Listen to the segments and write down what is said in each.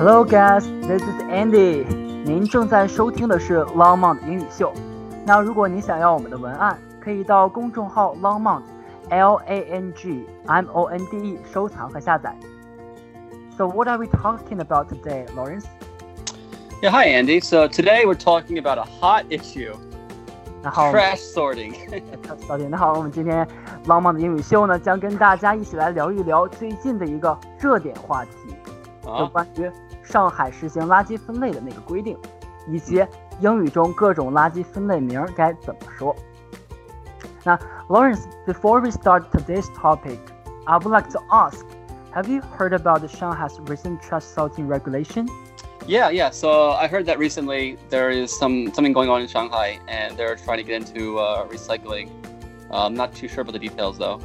Hello guys, this is Andy。您正在收听的是 Langmonde 英语秀。那如果你想要我们的文案，可以到公众号 Langmonde L A N G M O N D E 收藏和下载。So what are we talking about today, Lawrence? Yeah, hi Andy. So today we're talking about a hot issue. Trash sorting. Trash sorting. 那好，我们今天那好，trash sorting。小姐，那好，我们今天浪漫的英语秀呢，将跟大家一起来聊一聊最近的一个热点话题，就关于上海实行垃圾分类的那个规定，以及英语中各种垃圾分类名儿该怎么说。那 Lawrence, before we start today's topic, I would like to ask, have you heard about Shanghai's recent trash sorting regulation? yeah, yeah. So I heard that recently there is some something going on in Shanghai, and they're trying to get into uh, recycling. Uh, I'm not too sure about the details though.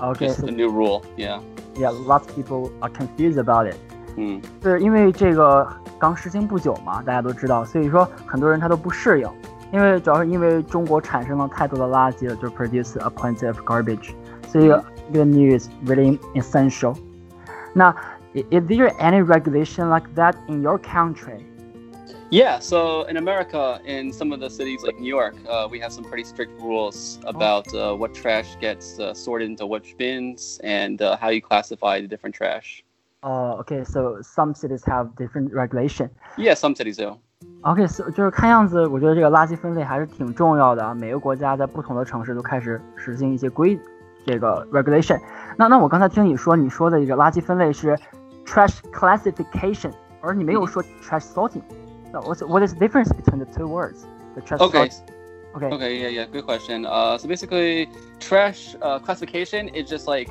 Okay, Just so a new rule. Yeah. yeah, lots of people are confused about it. 嗯是因为这个刚实行不久嘛，大家都知道，所以说很多人他都不适应，因为主要是因为中国产生了太多的垃圾了，就 produce a plenty of garbage，所以这个 new is really essential。那 i- is there any regulation like that in your country? Yeah. So in America, in some of the cities like New York, uh, we have some pretty strict rules about uh, what trash gets uh, sorted into which bins and uh, how you classify the different trash. Oh, okay, so some cities have different regulation. Yeah, some cities do. OK，so, 就是看样子，我觉得这个垃圾分类还是挺重要的啊。每个国家在不同的城市都开始实行一些规这个 regulation。那那我刚才听你说，你说的这个垃圾分类是 trash classification，而你没有说 trash sorting。So what's what is the difference between the two words? The trash Okay. sorting. Okay. Okay, yeah, yeah, good question. Uh, so basically, trash uh, classification is just like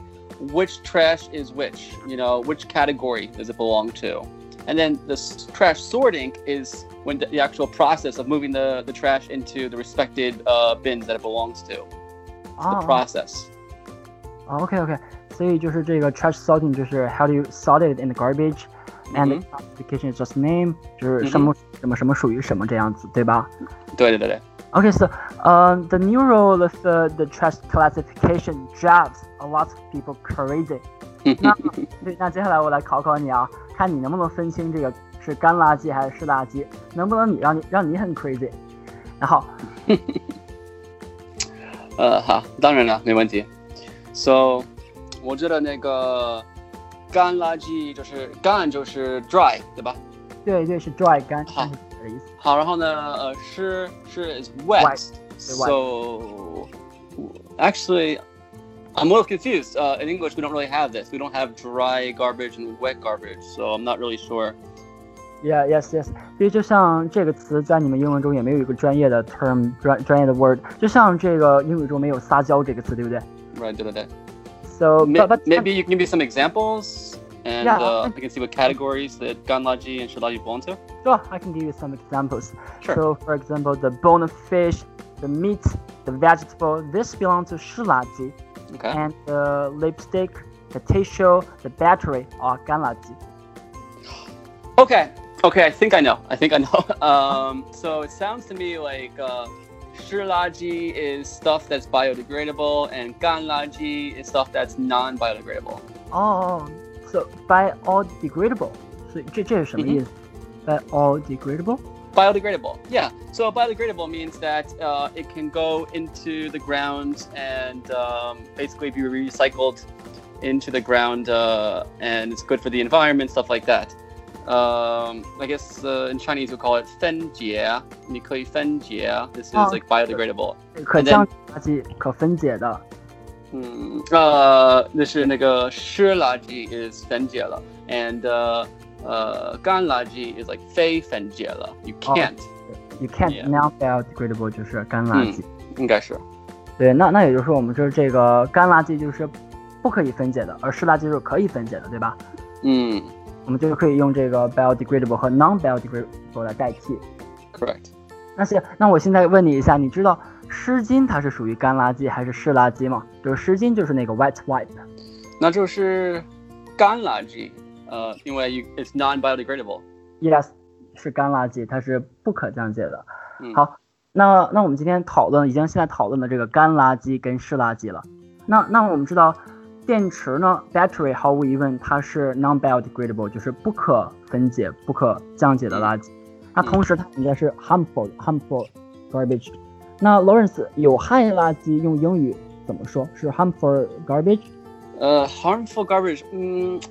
which trash is which, you know, which category does it belong to? And then the s- trash sorting is when the, the actual process of moving the, the trash into the respected uh, bins that it belongs to. It's the Oh, process. OK OK，所以就是这个 trash sorting 就是 how do you sort it in the garbage。And the Mhm. classification is just name，就是什么、什么什么属于什么这样子，对吧？对对对对。 Okay, so um, the new rule of uh, the trash classification drives a lot of people crazy. 那对，那接下来我来考考你啊，看你能不能分清这个是干垃圾还是湿垃圾，能不能你让你让你很 crazy？然后呃，好，当然了，没问题。So，我觉得那个干垃圾就是干就是 dry，对吧？对对是 dry 干，好干 是这个意思。好，然后呢，呃，湿是 is wet. Wet, So actually, I'm a little confused. Uh, in English, we don't really have this. We don't have dry garbage and wet garbage. So I'm not really sure. Yeah, yes, yes。所以就像这个词在你们英文中也没有一个专业的 term 专专业的 word，就像这个英语中没有撒娇这个词，对不对 Right, 对对对。 ？So May- but, but Maybe you can give me some examples, And yeah. uh, I can see what categories that Ganlaji and Shilaji belong to. Sure, I can give you some examples. Sure. So, for example, the bone of fish, the meat, the vegetable, this belongs to Shilaji. Okay. And the lipstick, the tissue, the battery are Ganlaji. Okay. Okay, I think I know. I think I know. um, so it sounds to me like uh, Shilaji is stuff that's biodegradable, and Ganlaji is stuff that's non-biodegradable. Oh, so biodegradable. 所以这这是什么意思、biodegradable? Biodegradable. Yeah. So biodegradable means that uh, it can go into the ground and um, basically be recycled into the ground, uh, and it's good for the environment, stuff like that. Um, I guess uh, in Chinese we call it 分解,你可以分解. This is Oh. like biodegradable. 可 And then- 降解垃圾，可分解的。 嗯，呃，那是那个湿垃圾 is 分解了，and 呃呃干垃圾 is like 非分解了，you can't，、 You can't Yeah. now biodegradable 就是干垃圾。应该是。对，那那也就是说，我们说这个干垃圾就是不可以分解的，而湿垃圾是可以分解的，对吧？嗯我们就可以用这个 biodegradable 和 non-biodegradable 来代替。 ，correct。那行，那我现在问你一下，你知道 湿巾它是属于干垃圾还是湿垃圾嘛？就是湿巾就是那个 wet wipe。那就是干垃圾，呃，因为 it's non-biodegradable。Yes，是干垃圾，它是不可降解的。嗯好，那那我们今天讨论已经现在讨论的这个干垃圾跟湿垃圾了。那那我们知道，电池呢，battery 毫无疑问它是 non-biodegradable，就是不可分解、不可降解的垃圾。那同时它应该是 harmful harmful garbage。那 Lawrence 有害垃圾用英语怎么说？是 harmful garbage？ Uh, harmful garbage. Mm,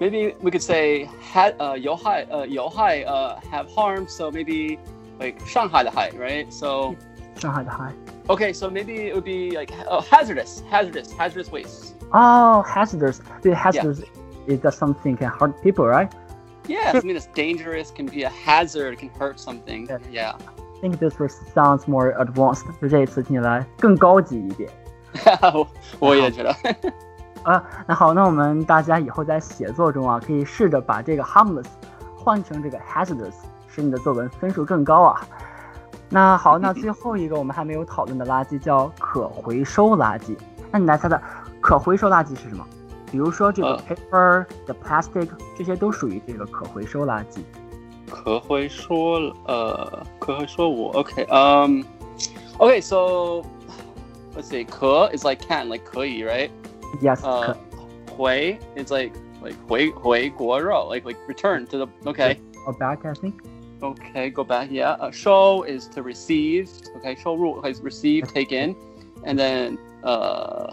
maybe we could say had uh, 有害 uh, 有害 uh, have harm. So maybe like 伤害的害, right? So 上海的害。 okay, so maybe it would be like oh, hazardous, hazardous, hazardous waste. 哦、h a z a r d o u s 对，hazardous is that something can hurt people，right？ Yeah, something that's dangerous can be a hazard, can hurt something. Yeah. I Think this sounds more advanced，就这一次听起来更高级一点。我也觉得。啊，那好，那我们大家以后在写作中啊，可以试着把这个 harmless 换成这个 hazardous，使你的作文分数更高啊。那好，那最后一个我们还没有讨论的垃圾叫可回收垃圾。那你来猜猜，可回收垃圾是什么？比如说这个呃 paper、the plastic，这些都属于这个可回收垃圾。可回说呃，可回说我 okay. Um, okay. So let's see. 可 is like can, like 可以, right? Yes， Uh, 可回 is like like 回回国肉, like like return to the okay. or back I think。 Okay, go back. Yeah. Uh, show is to receive. Okay, 收入 is receive, take in, and then uh,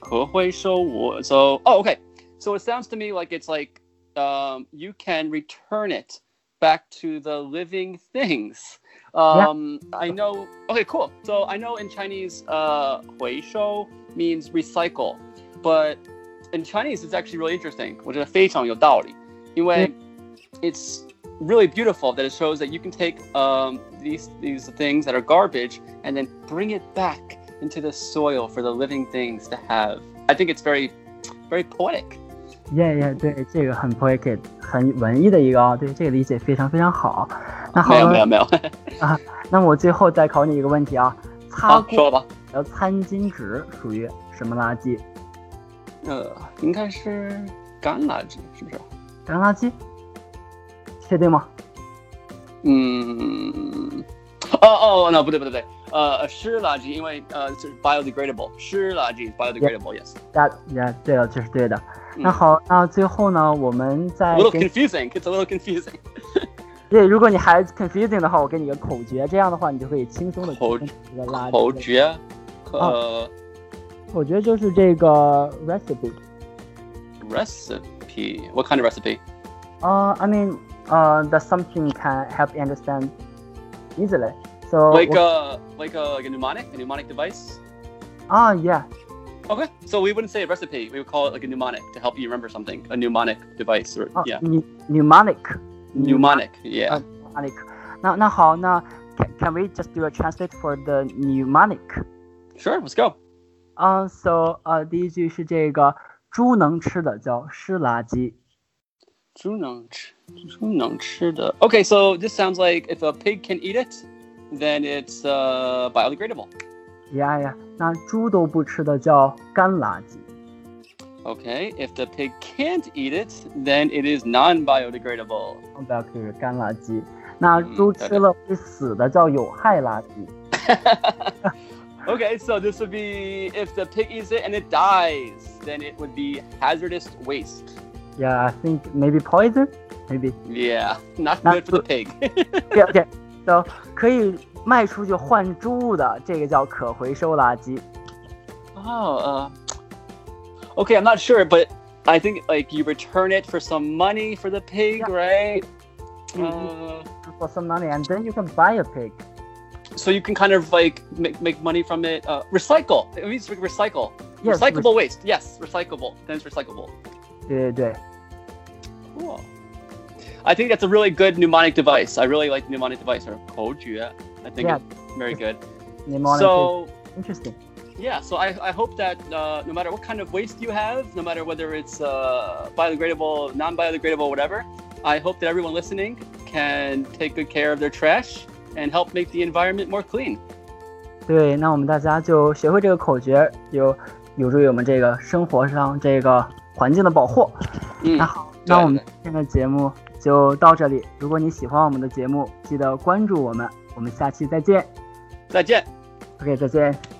可回收我 so oh okay. So it sounds to me like it's like um, you can return it back to the living things. Um, I know. Okay, cool. So I know in Chinese, uh, 回收 means recycle, but in Chinese it's actually really interesting. 我觉得非常有道理，因为 it's really beautiful that it shows that you can take um, these these things that are garbage and then bring it back into the soil for the living things to have. I think it's very, very poetic. 耶耶，对，这个很 poetic，很文艺的一个啊、对，这个理解非常非常好。那好，没有没有没有啊，那我最后再考你一个问题啊，擦好过说吧。的餐巾纸属于什么垃圾？呃，应该是干垃圾，是不是？干垃圾？确定吗？嗯，哦哦，那不对不对不对，呃，湿垃圾，因为呃就是 biodegradable，湿垃圾 biodegradable，yes。呀呀，对了，这是对的。嗯那好，那最后呢，我们 A 再 little 给你 confusing. It's a little confusing. 对，如果你还 confusing 的话，我给你个口诀，这样的话你就可以轻松的口这个垃圾。口诀，呃口诀就是这个 recipe。 ，recipe. What kind of recipe? Uh, I mean, uh, that something can help you understand easily. So Like 我 a like a like a mnemonic, a mnemonic device. 啊，yeah， Okay, so we wouldn't say a recipe. We would call it like a mnemonic to help you remember something. A mnemonic device, or 啊 yeah, ，pneu- pneumonic。 mnemonic. Yeah. Uh, pneumonic。那那好，那 can can we just do a translate for the mnemonic？ Sure, let's go. 啊、s o 呃，第一句是这个猪能吃的叫湿垃圾。猪能吃，猪能吃的. Okay, so this sounds like if a pig can eat it, then it's uh, biodegradable. 呀呀，那猪都不吃的叫干垃圾。 Okay, if the pig can't eat it, then it is non-biodegradable. 不要是干垃圾。那嗯猪对吃了会死的叫有害垃圾。 okay, so this would be if the pig eats it and it dies, then it would be hazardous waste. Yeah, I think maybe poison, maybe. Yeah, not Not good for the good. pig. OK OK，so 可以卖出去换猪的，这个叫可回收垃圾。 oh, uh, okay, I'm not sure, but I think like you return it for some money for the pig, Yeah. right? Mm, Uh, For some money, and then you can buy a pig. so you can kind of like make, make money from it. Uh, recycle. It means re- recycle. Yes, recyclable waste. Yes, recyclable. Then it's recyclable. 对对对， Cool. I think that's a really good mnemonic device. I really like mnemonic device or 口诀. I think Yeah. it's very good. mnemonic So is interesting. yeah, so I, I hope that uh, no matter what kind of waste you have, no matter whether it's uh, biodegradable, non-biodegradable, whatever, I hope that everyone listening can take good care of their trash and help make the environment more clean. 对，那我们大家就学会这个口诀，有有助于我们这个生活上这个环境的保护。 Mm. 那好，那我们今天的节目 就到这里。如果你喜欢我们的节目，记得关注我们。我们下期再见。再见。OK，再见。